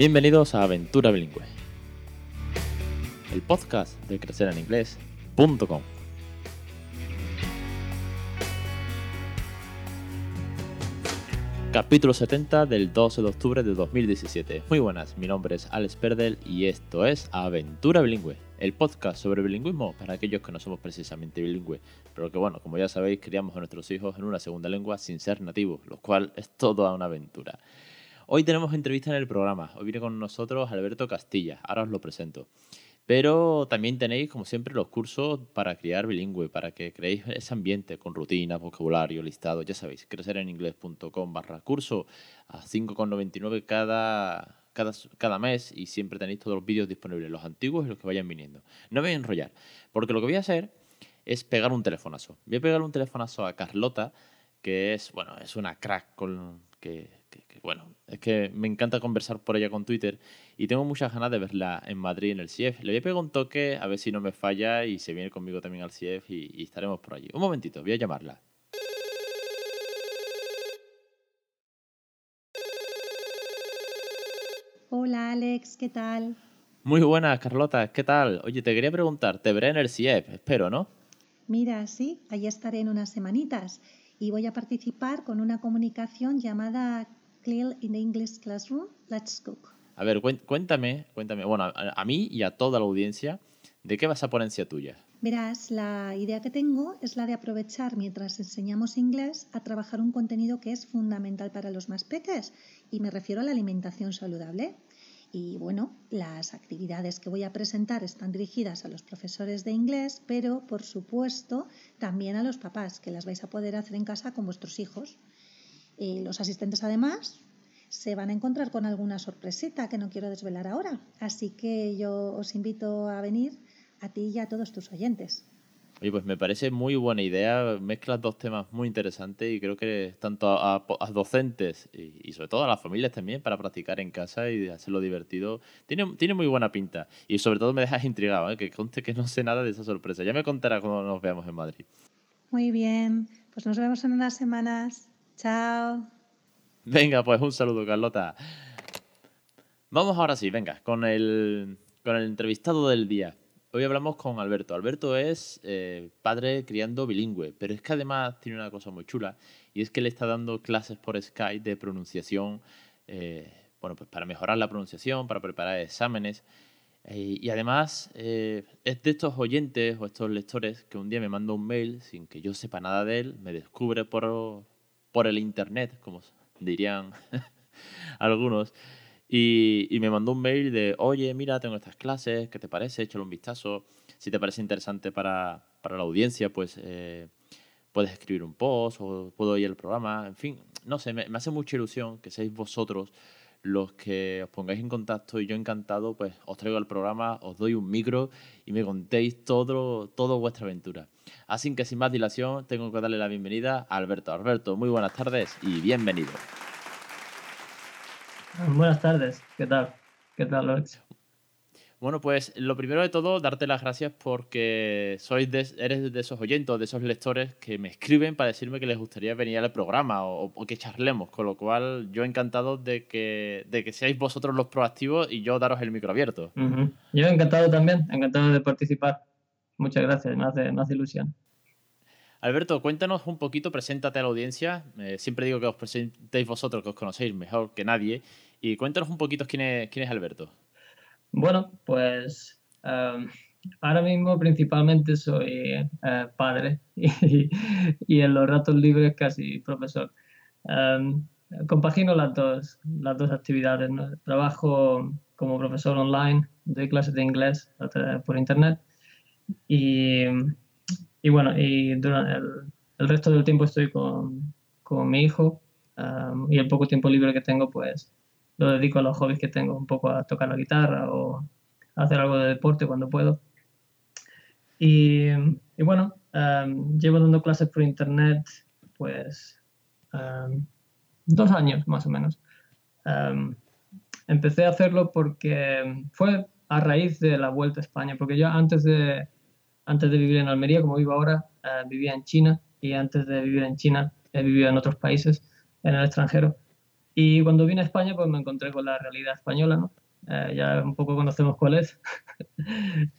Bienvenidos a Aventura Bilingüe, el podcast de crecereninglés.com. Capítulo 70 del 12 de octubre de 2017. Muy buenas, mi nombre es Alex Perdel y esto es Aventura Bilingüe, el podcast sobre bilingüismo para aquellos que no somos precisamente bilingües, pero que bueno, como ya sabéis, criamos a nuestros hijos en una segunda lengua sin ser nativos, lo cual es toda una aventura. Hoy tenemos entrevista en el programa, hoy viene con nosotros Alberto Castilla, ahora os lo presento. Pero también tenéis, como siempre, los cursos para criar bilingüe, para que creéis ese ambiente con rutinas, vocabulario, listado, ya sabéis, crecereninglés.com barra curso a 5,99 cada, cada, cada mes y siempre tenéis todos los vídeos disponibles, los antiguos y los que vayan viniendo. No me voy a enrollar, porque lo que voy a hacer es pegar un telefonazo. Voy a pegar un telefonazo a Carlota, que es, bueno, es una crack con que bueno, es que me encanta conversar por ella con Twitter y tengo muchas ganas de verla en Madrid en el CIEF. Le voy a pegar un toque a ver si no me falla y se viene conmigo también al CIEF y, y estaremos por allí. Un momentito, voy a llamarla. Hola Alex, ¿qué tal? Muy buenas, Carlota, ¿qué tal? Oye, te quería preguntar, te veré en el CIEF, espero, ¿no? Mira, sí, allí estaré en unas semanitas y voy a participar con una comunicación llamada Clear in the English Classroom, Let's Cook. A ver, cuéntame, cuéntame, bueno, a, a mí y a toda la audiencia, ¿de qué vas a ponencia tuya? Verás, la idea que tengo es la de aprovechar mientras enseñamos inglés a trabajar un contenido que es fundamental para los más peques y me refiero a la alimentación saludable. Y bueno, las actividades que voy a presentar están dirigidas a los profesores de inglés, pero por supuesto también a los papás, que las vais a poder hacer en casa con vuestros hijos. Y los asistentes además se van a encontrar con alguna sorpresita que no quiero desvelar ahora. Así que yo os invito a venir a ti y a todos tus oyentes. Oye, pues me parece muy buena idea. Mezclas dos temas muy interesantes y creo que tanto a, a docentes y, y, sobre todo a las familias también para practicar en casa y hacerlo divertido. Tiene, tiene muy buena pinta y sobre todo me dejas intrigado, ¿eh? que conste que no sé nada de esa sorpresa. Ya me contará cuando nos veamos en Madrid. Muy bien, pues nos vemos en unas semanas. Chao. Venga, pues un saludo, Carlota. Vamos ahora sí, venga, con el, con el entrevistado del día. Hoy hablamos con Alberto. Alberto es eh, padre criando bilingüe, pero es que además tiene una cosa muy chula y es que le está dando clases por Skype de pronunciación, eh, bueno, pues para mejorar la pronunciación, para preparar exámenes. Eh, y además es de estos oyentes o estos lectores que un día me manda un mail sin que yo sepa nada de él, me descubre por, por el internet, como dirían algunos, y, me mandó un mail de, oye, mira, tengo estas clases, ¿qué te parece? Échale un vistazo. Si te parece interesante para, para la audiencia, pues eh, puedes escribir un post o puedo ir al programa. En fin, no sé, me, me, hace mucha ilusión que seáis vosotros los que os pongáis en contacto y yo encantado, pues os traigo al programa, os doy un micro y me contéis todo, todo vuestra aventura. Así que sin más dilación, tengo que darle la bienvenida a Alberto. Alberto, muy buenas tardes y bienvenido. Buenas tardes, ¿qué tal? ¿Qué tal, Alex? Bueno, pues lo primero de todo, darte las gracias porque sois de, eres de esos oyentes, de esos lectores que me escriben para decirme que les gustaría venir al programa o, o que charlemos, con lo cual yo encantado de que, de que seáis vosotros los proactivos y yo daros el micro abierto. Uh -huh. Yo encantado también, encantado de participar. Muchas gracias, me hace, me hace ilusión. Alberto, cuéntanos un poquito, preséntate a la audiencia. Eh, siempre digo que os presentéis vosotros, que os conocéis mejor que nadie. Y cuéntanos un poquito quién es, quién es Alberto. Bueno, pues um, ahora mismo principalmente soy uh, padre y, en los ratos libres casi profesor. Um, compagino las dos, las dos actividades. Trabajo como profesor online, doy clases de inglés por internet y, y bueno, y durante el, resto del tiempo estoy con, con mi hijo um, y el poco tiempo libre que tengo pues lo dedico a los hobbies que tengo, un poco a tocar la guitarra o hacer algo de deporte cuando puedo. Y, y bueno, um, llevo dando clases por internet pues um, dos años más o menos. Um, empecé a hacerlo porque fue a raíz de la vuelta a España, porque yo antes de, antes de vivir en Almería, como vivo ahora, uh, vivía en China y antes de vivir en China he vivido en otros países, en el extranjero. Y cuando vine a España, pues me encontré con la realidad española, ¿no? Eh, ya un poco conocemos cuál es.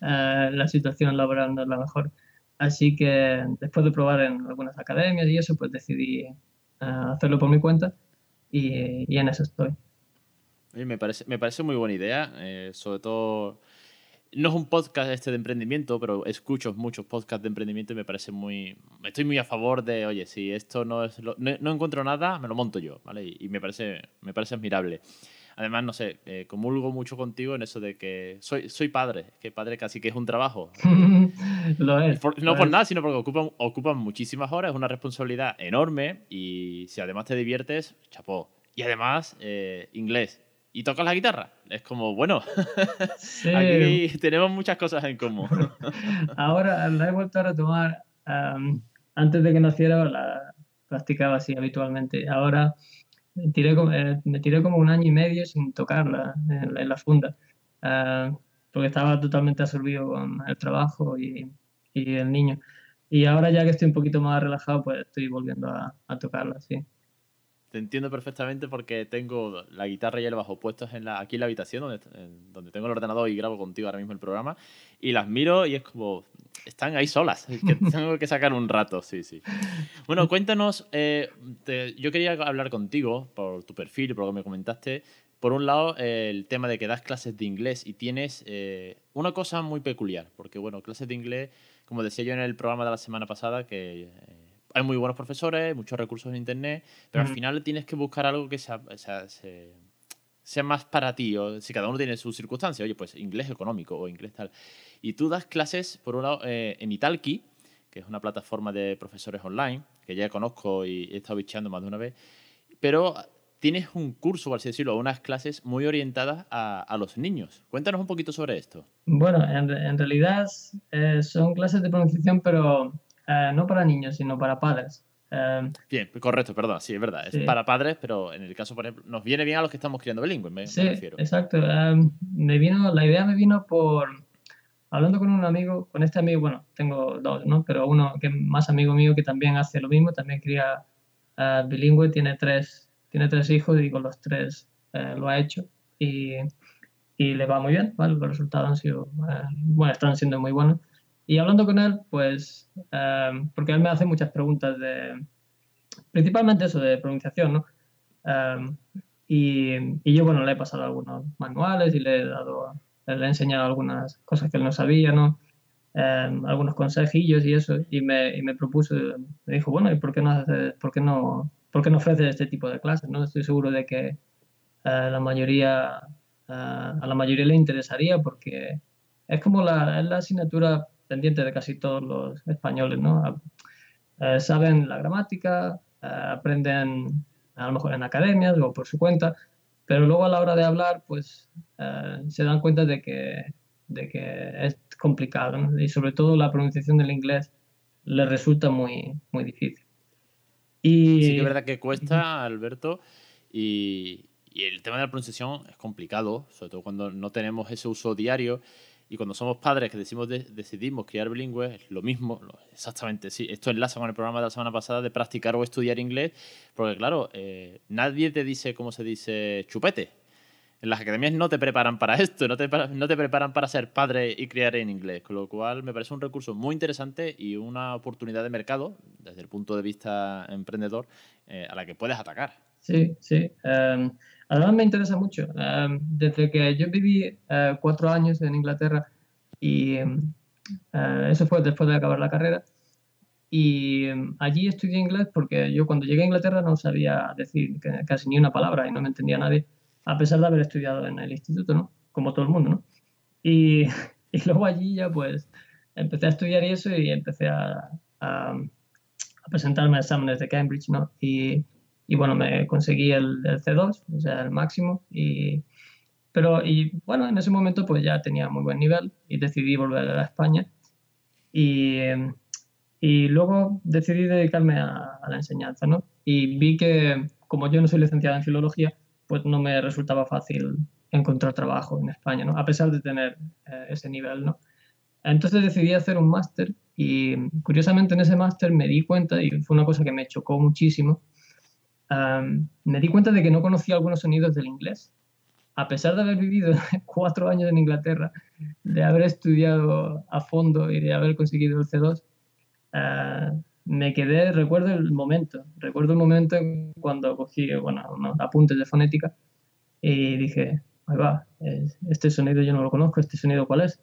Eh, la situación laboral no es la mejor. Así que después de probar en algunas academias y eso, pues decidí eh, hacerlo por mi cuenta y, y en eso estoy. Me parece, me parece muy buena idea, sobre todo no es un podcast este de emprendimiento, pero escucho muchos podcasts de emprendimiento y me parece muy... Estoy muy a favor de, oye, si esto no es... no, encuentro nada, me lo monto yo, ¿vale? Y, me, parece, me parece admirable. Además, no sé, eh, comulgo mucho contigo en eso de que soy, soy padre, que padre casi que es un trabajo. lo es. no por nada, sino porque ocupan, ocupan muchísimas horas, es una responsabilidad enorme y si además te diviertes, chapó. Y además, eh, inglés y tocas la guitarra. Es como, bueno, aquí tenemos muchas cosas en común. Ahora la he vuelto a retomar. antes de que naciera la practicaba así habitualmente. Ahora me tiré, como, eh, me tiré como un año y medio sin tocarla en, la funda. porque estaba totalmente absorbido con el trabajo y, y, el niño. Y ahora ya que estoy un poquito más relajado, pues estoy volviendo a, a tocarla, sí. Te entiendo perfectamente porque tengo la guitarra y el bajo puestos en la, aquí en la habitación donde, donde tengo el ordenador y grabo contigo ahora mismo el programa y las miro y es como, están ahí solas, que tengo que sacar un rato, sí, sí. Bueno, cuéntanos, eh, yo quería hablar contigo por tu perfil, por lo que me comentaste. Por un lado, el tema de que das clases de inglés y tienes eh, una cosa muy peculiar, porque bueno, clases de inglés, como decía yo en el programa de la semana pasada, que... Hay muy buenos profesores, muchos recursos en internet, pero al final tienes que buscar algo que sea, sea, más para ti. O si cada uno tiene sus circunstancias, oye, pues inglés económico o inglés tal. Y tú das clases, por un lado, eh, en Italki, que es una plataforma de profesores online, que ya conozco y he estado bicheando más de una vez, pero tienes un curso, por así decirlo, unas clases muy orientadas a, los niños. Cuéntanos un poquito sobre esto. Bueno, en, realidad eh, son clases de pronunciación, pero eh, no para niños, sino para padres. Eh, bien, correcto, perdón, sí, es verdad. Es para padres, pero en el caso, por ejemplo, nos viene bien a los que estamos criando bilingües, me, sí, Exacto. Eh, me vino, la idea me vino por hablando con un amigo, con este amigo, bueno, tengo dos, ¿no? Pero uno que es más amigo mío que también hace lo mismo, también cría bilingüe, tiene tres, tiene tres hijos y con los tres lo ha hecho y, y, le va muy bien, ¿vale? Los resultados han sido, bueno, están siendo muy buenos. Y hablando con él, pues, em, porque él me hace muchas preguntas de, principalmente eso de pronunciación, ¿no? Em, y, y, yo, bueno, le he pasado algunos manuales y le he dado, le he enseñado algunas cosas que él no sabía, ¿no? Em, algunos consejillos y eso, y me, y me propuso, me dijo, bueno, ¿y por qué no, haces, por qué no, por qué no ofreces este tipo de clases? ¿no? Estoy seguro de que eh, la mayoría, eh, a la mayoría le interesaría porque es como la, la asignatura pendiente de casi todos los españoles, ¿no? Eh, saben la gramática, eh, aprenden a lo mejor en academias o por su cuenta, pero luego a la hora de hablar, pues eh, se dan cuenta de que, de que es complicado, Y sobre todo la pronunciación del inglés les resulta muy, muy difícil. Y... Sí que es verdad que cuesta, Alberto, y, y el tema de la pronunciación es complicado, sobre todo cuando no tenemos ese uso diario y cuando somos padres que decimos decidimos criar bilingües, es lo mismo, exactamente, sí. Esto enlaza con el programa de la semana pasada de practicar o estudiar inglés, porque claro, eh, nadie te dice cómo se dice chupete. En las academias no te preparan para esto, no te, no te preparan para ser padre y criar en inglés, con lo cual me parece un recurso muy interesante y una oportunidad de mercado, desde el punto de vista emprendedor, eh, a la que puedes atacar. Sí, sí. Em, Además me interesa mucho. Em, desde que yo viví eh, cuatro años en Inglaterra y em, eh, eso fue después de acabar la carrera. Y em, allí estudié inglés porque yo cuando llegué a Inglaterra no sabía decir casi ni una palabra y no me entendía nadie, a pesar de haber estudiado en el instituto, ¿no? Como todo el mundo, ¿no? Y, y luego allí ya pues empecé a estudiar y eso y empecé a, a, a presentarme a exámenes de Cambridge, ¿no? Y, y bueno, me conseguí el, C2, o sea, el máximo. Y, pero, y bueno, en ese momento pues ya tenía muy buen nivel y decidí volver a España. Y, y luego decidí dedicarme a, la enseñanza, ¿no? Y vi que como yo no soy licenciada en filología, pues no me resultaba fácil encontrar trabajo en España, ¿no? A pesar de tener eh, ese nivel, ¿no? Entonces decidí hacer un máster y curiosamente en ese máster me di cuenta, y fue una cosa que me chocó muchísimo, me di cuenta de que no conocía algunos sonidos del inglés. A pesar de haber vivido cuatro años en Inglaterra, de haber estudiado a fondo y de haber conseguido el C2, ah, me quedé, recuerdo el momento, recuerdo el momento cuando cogí bueno, unos apuntes de fonética y dije, ahí va, este sonido yo no lo conozco, este sonido cuál es.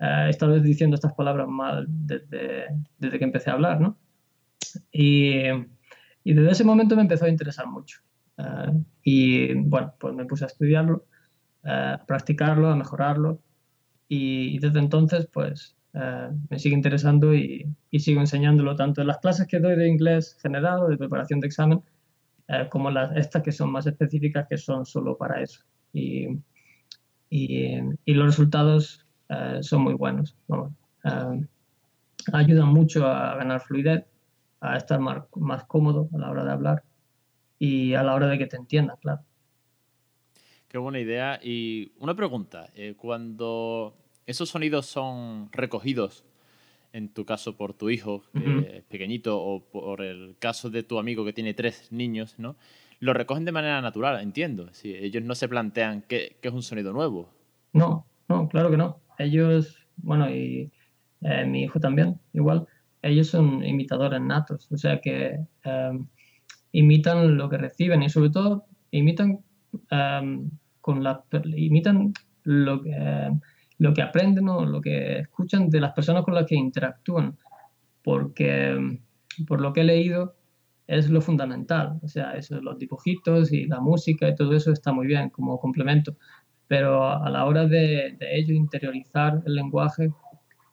Uh, he estado diciendo estas palabras mal desde, desde que empecé a hablar, ¿no? Y, y, desde ese momento me empezó a interesar mucho. Ah, y bueno, pues me puse a estudiarlo, ah, a practicarlo, a mejorarlo. Y, y desde entonces, pues eh, me sigue interesando y, sigo enseñándolo tanto en las clases que doy de inglés general o de preparación de examen, como las, estas que son más específicas, que son solo para eso. Y, y, los resultados son muy buenos. ayudan mucho a ganar fluidez, a estar más, más cómodo a la hora de hablar y a la hora de que te entiendan, claro. Qué buena idea. Y una pregunta, cuando ¿Esos sonidos son recogidos, en tu caso, por tu hijo, que pequeñito, o por el caso de tu amigo que tiene tres niños, ¿no? Lo recogen de manera natural, entiendo. Si ellos no se plantean qué, es un sonido nuevo. No, no, claro que no. Ellos, bueno, y eh, mi hijo también, igual, ellos son imitadores natos, o sea que em, imitan lo que reciben y sobre todo imitan em, con la imitan lo que em, lo que aprenden o lo que escuchan de las personas con las que interactúan, porque por lo que he leído es lo fundamental, o sea, eso, los dibujitos y la música y todo eso está muy bien como complemento, pero a la hora de, de ellos interiorizar el lenguaje,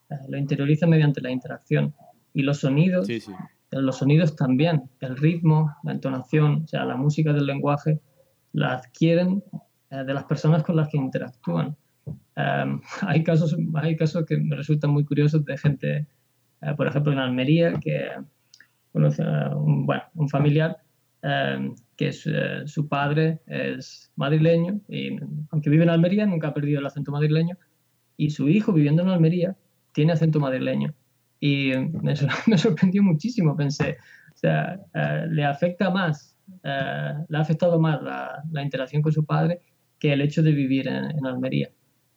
eh, lo interiorizan mediante la interacción y los sonidos, los sonidos también, el ritmo, la entonación, o sea, la música del lenguaje, la adquieren eh, de las personas con las que interactúan. Em, hay, casos, hay casos que me resultan muy curiosos de gente, eh, por ejemplo, en Almería, que conoce a un, bueno, un familiar em, que eh, su padre es madrileño y aunque vive en Almería nunca ha perdido el acento madrileño y su hijo viviendo en Almería tiene acento madrileño y me, me sorprendió muchísimo pensé o sea eh, le afecta más le ha afectado más la, la, interacción con su padre que el hecho de vivir en Almería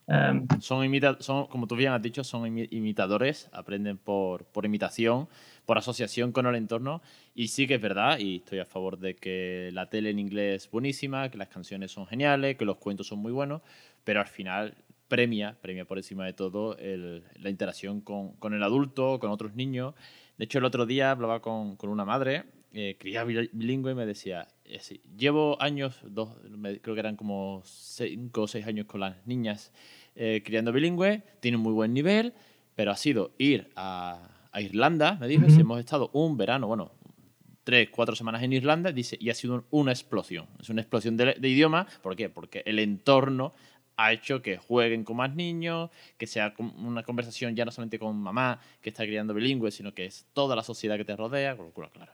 Em, son, son, como tú bien has dicho, son imitadores, aprenden por, por, imitación, por asociación con el entorno. Y sí que es verdad, y estoy a favor de que la tele en inglés es buenísima, que las canciones son geniales, que los cuentos son muy buenos, pero al final premia, premia por encima de todo la interacción con, con, el adulto, con otros niños. De hecho, el otro día hablaba con, con una madre, eh, cría bilingüe, y me decía, eh, llevo años, dos, creo que eran como cinco o seis años con las niñas eh, criando bilingüe, tiene un muy buen nivel, pero ha sido ir a, Irlanda, me dijo, hemos estado un verano, bueno, tres, cuatro semanas en Irlanda, dice, y ha sido una explosión. Es una explosión de, idioma, ¿por qué? Porque el entorno ha hecho que jueguen con más niños, que sea una conversación ya no solamente con mamá que está criando bilingüe, sino que es toda la sociedad que te rodea. Claro,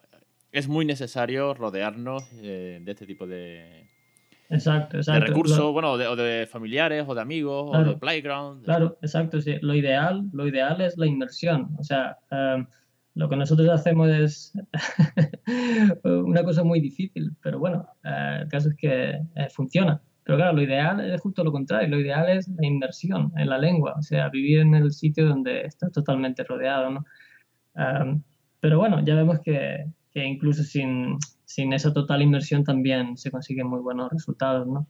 es muy necesario rodearnos eh, de este tipo de, Exacto, exacto. De recursos, bueno, o de, familiares, o de amigos, o de playground. Claro, exacto, sí. Lo ideal, lo ideal es la inmersión. O sea, em, lo que nosotros hacemos es una cosa muy difícil, pero bueno, eh, el caso es que eh, funciona. Pero claro, lo ideal es justo lo contrario, lo ideal es la inmersión en la lengua, o sea, vivir en el sitio donde estás totalmente rodeado, ¿no? Em, pero bueno, ya vemos que, que incluso sin, sin esa total inversión también se consiguen muy buenos resultados, ¿no?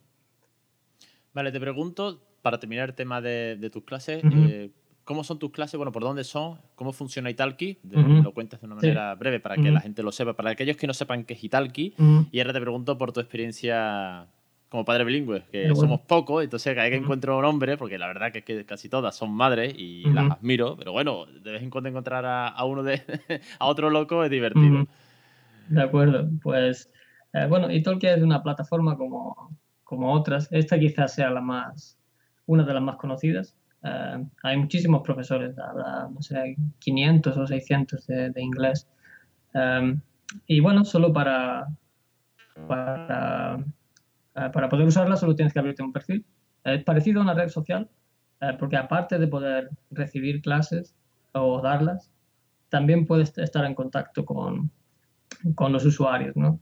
Vale, te pregunto, para terminar el tema de, tus clases, eh, ¿cómo son tus clases? Bueno, ¿por dónde son? ¿Cómo funciona Italki? Lo cuentas de una manera breve para que la gente lo sepa, para aquellos que no sepan qué es Italki. Y ahora te pregunto por tu experiencia como padre bilingüe, que somos pocos, entonces cada vez que encuentro un hombre, porque la verdad que, es que casi todas son madres y las admiro, pero bueno, de vez en cuando encontrar a, uno de a otro loco es divertido. De acuerdo, pues eh, bueno, Italki es una plataforma como, como otras. Esta quizás sea la más, una de las más conocidas. Eh, hay muchísimos profesores, habrá, no sé, 500 o 600 de, inglés. Eh, y bueno, solo para, para, para poder usarla solo tienes que abrirte un perfil. Es parecido a una red social, porque aparte de poder recibir clases o darlas, también puedes estar en contacto con, con los usuarios, ¿no?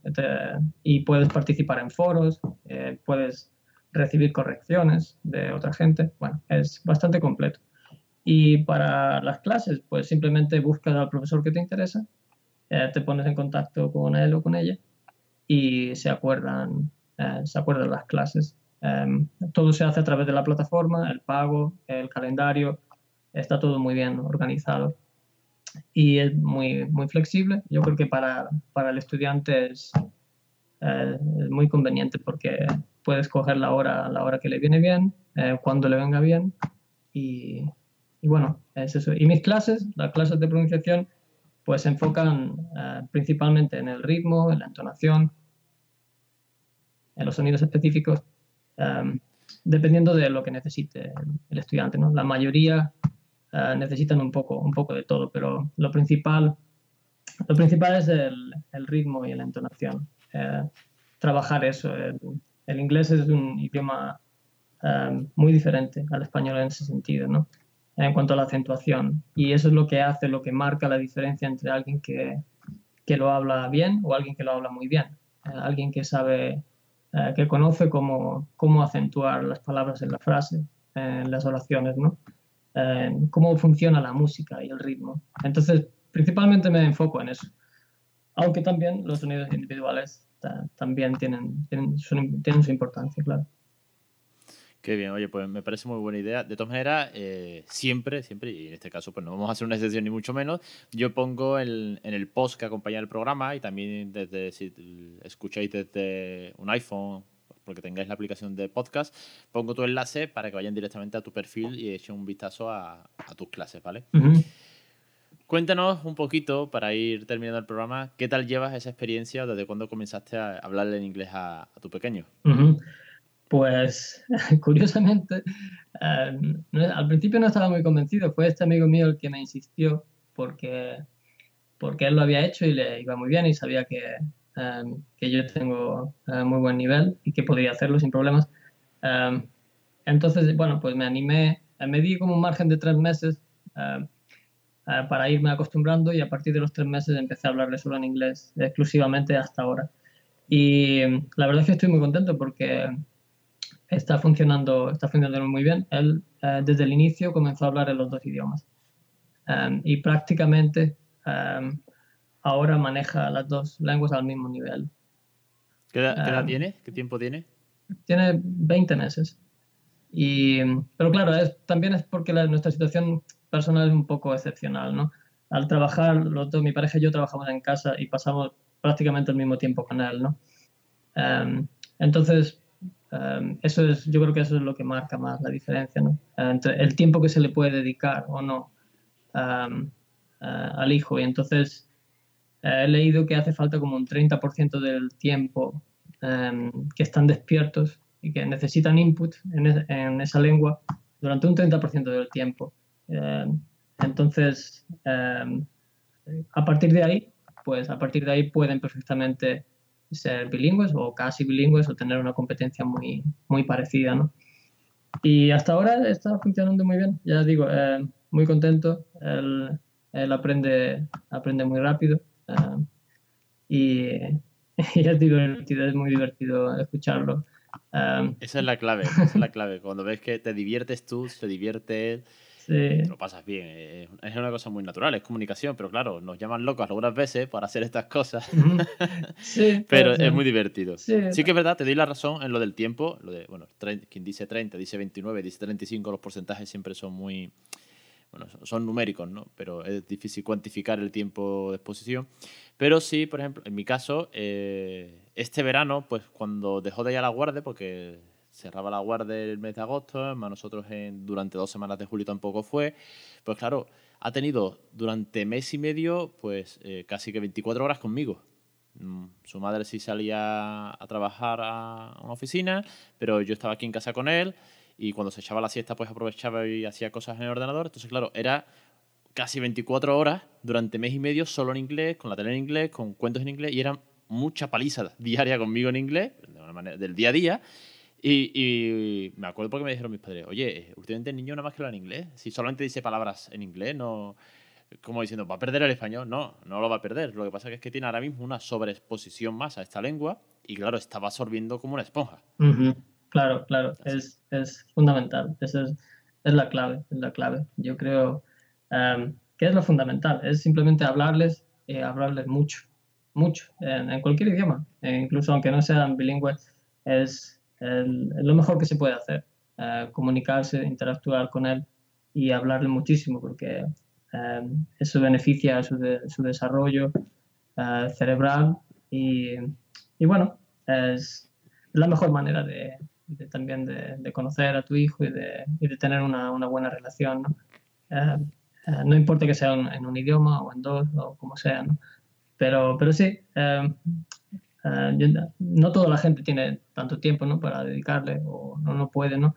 y puedes participar en foros, eh, puedes recibir correcciones de otra gente. Bueno, es bastante completo. Y para las clases, pues simplemente buscas al profesor que te interesa, eh, te pones en contacto con él o con ella y se acuerdan, eh, se acuerdan las clases. Em, todo se hace a través de la plataforma, el pago, el calendario, está todo muy bien organizado y es muy, muy flexible. Yo creo que para, para el estudiante es, eh, muy conveniente porque puedes coger la hora, la hora que le viene bien, eh, cuando le venga bien y, y, bueno, es eso. Y mis clases, las clases de pronunciación, pues se enfocan eh, principalmente en el ritmo, en la entonación, en los sonidos específicos, dependiendo de lo que necesite el estudiante. ¿no? La mayoría eh, necesitan un poco, un poco de todo, pero lo principal, lo principal es el, el ritmo y la entonación. Eh, trabajar eso. El, inglés es un idioma eh, muy diferente al español en ese sentido, ¿no? En cuanto a la acentuación. Y eso es lo que hace, lo que marca la diferencia entre alguien que, que lo habla bien o alguien que lo habla muy bien. alguien que sabe, que conoce cómo, cómo acentuar las palabras en la frase, en las oraciones, ¿no? cómo funciona la música y el ritmo. Entonces, principalmente me enfoco en eso. Aunque también los sonidos individuales también tienen, tienen, su, importancia, claro. Qué bien, oye, pues me parece muy buena idea. De todas maneras, eh, siempre, siempre, y en este caso pues no vamos a hacer una excepción ni mucho menos, yo pongo en el post que acompaña el programa y también desde, si escucháis desde un iPhone porque tengáis la aplicación de podcast, pongo tu enlace para que vayan directamente a tu perfil y echen un vistazo a, tus clases, ¿vale? Cuéntanos un poquito, para ir terminando el programa, ¿qué tal llevas esa experiencia desde cuando comenzaste a hablarle en inglés a, tu pequeño? Pues, curiosamente, em, al principio no estaba muy convencido. Fue este amigo mío el que me insistió porque, porque él lo había hecho y le iba muy bien y sabía que, Em, que yo tengo eh, muy buen nivel y que podría hacerlo sin problemas. Em, entonces, bueno, pues me animé, eh, me di como un margen de tres meses eh, para irme acostumbrando y a partir de los tres meses empecé a hablarle solo en inglés exclusivamente hasta ahora. Y la verdad es que estoy muy contento porque está funcionando, está funcionando muy bien. Él desde el inicio comenzó a hablar en los dos idiomas y prácticamente ahora maneja las dos lenguas al mismo nivel. ¿Qué edad, ah, tiene? ¿Qué tiempo tiene? Tiene 20 meses. Y, pero claro, es, también es porque nuestra situación personal es un poco excepcional, ¿no? Al trabajar, los dos, mi pareja y yo trabajamos en casa y pasamos prácticamente el mismo tiempo con él, ¿no? Em, entonces, em, eso es, yo creo que eso es lo que marca más la diferencia, ¿no? Entre el tiempo que se le puede dedicar o no em, eh, al hijo. Y entonces, he leído que hace falta como un 30% del tiempo em, que están despiertos y que necesitan input en, esa lengua durante un 30% del tiempo. Em, entonces, a partir de ahí, pues a partir de ahí pueden perfectamente ser bilingües o casi bilingües o tener una competencia muy, muy parecida, ¿no? Y hasta ahora está funcionando muy bien, ya digo, muy contento, él, aprende, aprende muy rápido Ah, y, es divertido, es muy divertido escucharlo. Ah, esa es la clave, esa es la clave. Cuando ves que te diviertes tú, se divierte él, te lo pasas bien. Es una cosa muy natural, es comunicación, pero claro, nos llaman locos algunas veces para hacer estas cosas. sí, pero es muy divertido. Sí, que es verdad, te doy la razón en lo del tiempo. Lo de, bueno, quien dice 30, dice 29, dice 35, los porcentajes siempre son muy bueno, son numéricos, ¿no? Pero es difícil cuantificar el tiempo de exposición. Pero sí, por ejemplo, en mi caso, eh, este verano, pues cuando dejó de ir a la guardia, porque cerraba la guardia el mes de agosto, más nosotros en, durante dos semanas de julio tampoco fue, pues claro, ha tenido durante mes y medio, pues eh, casi que 24 horas conmigo. Mm, su madre sí salía a trabajar a una oficina, pero yo estaba aquí en casa con él y cuando se echaba la siesta pues aprovechaba y hacía cosas en el ordenador. Entonces, claro, era casi 24 horas durante mes y medio solo en inglés, con la tele en inglés, con cuentos en inglés y era mucha paliza diaria conmigo en inglés, de una manera, del día a día. Y, me acuerdo porque me dijeron mis padres, oye, últimamente el niño nada más que habla en inglés. Si solamente dice palabras en inglés, no, como diciendo, ¿va a perder el español? No, no lo va a perder. Lo que pasa es que tiene ahora mismo una sobreexposición más a esta lengua y claro, estaba absorbiendo como una esponja. Claro, claro, es, es, fundamental. Esa es, es, la clave, es la clave. Yo creo um, que es lo fundamental, es simplemente hablarles y hablarles mucho, mucho, en, cualquier idioma, e incluso aunque no sean bilingües, es, lo mejor que se puede hacer. Eh, comunicarse, interactuar con él y hablarle muchísimo, porque eh, eso beneficia su, su desarrollo eh, cerebral y, y, bueno, es la mejor manera de, también de, conocer a tu hijo y de, y de tener una, una, buena relación. ¿no? no importa que sea en un idioma o en dos o como sea, ¿no? Pero, pero sí, no toda la gente tiene tanto tiempo ¿no? para dedicarle o no, no puede, ¿no?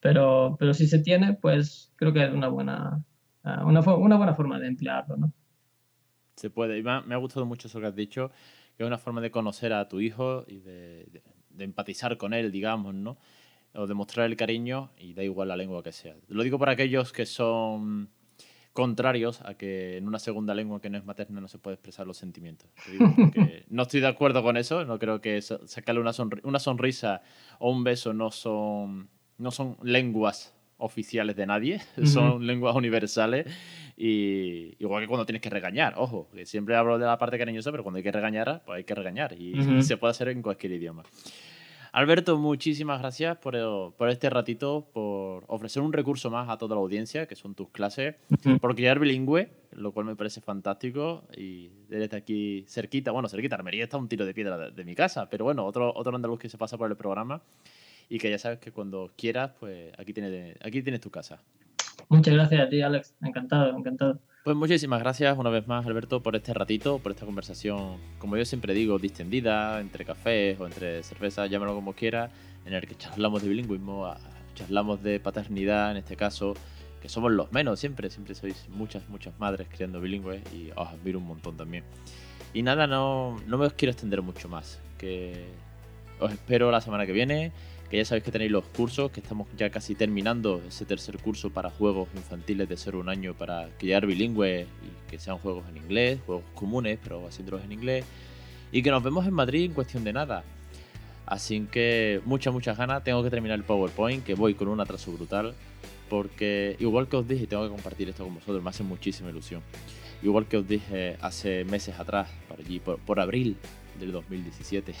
Pero, pero si se tiene, pues creo que es una buena, ah, una, una buena forma de emplearlo, ¿no? Se puede. Y me ha, gustado mucho eso que has dicho, que es una forma de conocer a tu hijo y de, de, empatizar con él, digamos, ¿no? O de mostrar el cariño y da igual la lengua que sea. Lo digo para aquellos que son contrarios a que en una segunda lengua que no es materna no se puede expresar los sentimientos. no estoy de acuerdo con eso, no creo que sacarle una, una sonrisa o un beso no son no son lenguas oficiales de nadie, son lenguas universales y igual que cuando tienes que regañar, ojo, que siempre hablo de la parte cariñosa, pero cuando hay que regañar, pues hay que regañar y se puede hacer en cualquier idioma. Alberto, muchísimas gracias por, por, este ratito, por ofrecer un recurso más a toda la audiencia, que son tus clases, por criar bilingüe, lo cual me parece fantástico. Y desde aquí cerquita, bueno, cerquita, Armería está un tiro de piedra de, de mi casa, pero bueno, otro, otro andaluz que se pasa por el programa y que ya sabes que cuando quieras, pues aquí tienes, aquí tienes tu casa. Muchas gracias a ti, Alex. Encantado, encantado. Pues muchísimas gracias una vez más, Alberto, por este ratito, por esta conversación, como yo siempre digo, distendida, entre cafés o entre cervezas, llámalo como quieras, en el que charlamos de bilingüismo, charlamos de paternidad en este caso, que somos los menos siempre, siempre sois muchas, muchas madres criando bilingües y os admiro un montón también. Y nada, no, no me os quiero extender mucho más, que os espero la semana que viene que ya sabéis que tenéis los cursos, que estamos ya casi terminando ese tercer curso para juegos infantiles de ser un año para criar bilingües y que sean juegos en inglés, juegos comunes, pero haciéndolos en inglés. Y que nos vemos en Madrid en cuestión de nada. Así que muchas, muchas ganas. Tengo que terminar el PowerPoint, que voy con un atraso brutal. Porque igual que os dije, tengo que compartir esto con vosotros, me hace muchísima ilusión. Igual que os dije hace meses atrás, por allí, por, por abril del 2017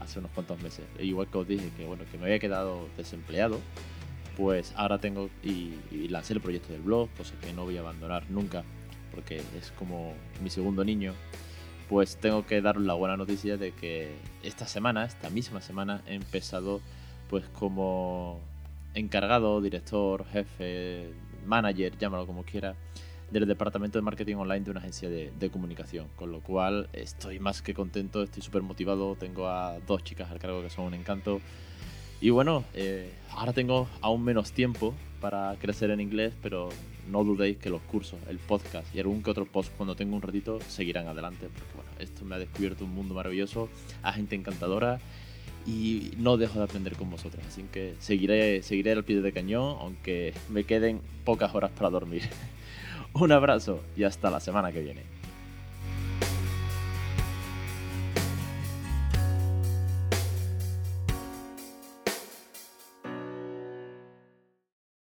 hace unos cuantos meses. E igual que os dije que bueno, que me había quedado desempleado, pues ahora tengo y, lancé el proyecto del blog, cosa que no voy a abandonar nunca, porque es como mi segundo niño. Pues tengo que daros la buena noticia de que esta semana, esta misma semana, he empezado pues como encargado, director, jefe, manager, llámalo como quiera, del departamento de marketing online de una agencia de, comunicación. Con lo cual estoy más que contento, estoy súper motivado. Tengo a dos chicas al cargo que son un encanto. Y bueno, eh, ahora tengo aún menos tiempo para crecer en inglés, pero no dudéis que los cursos, el podcast y algún que otro post cuando tengo un ratito seguirán adelante. Porque bueno, esto me ha descubierto un mundo maravilloso, a gente encantadora y no dejo de aprender con vosotros. Así que seguiré, seguiré al pie de cañón, aunque me queden pocas horas para dormir. Un abrazo y hasta la semana que viene.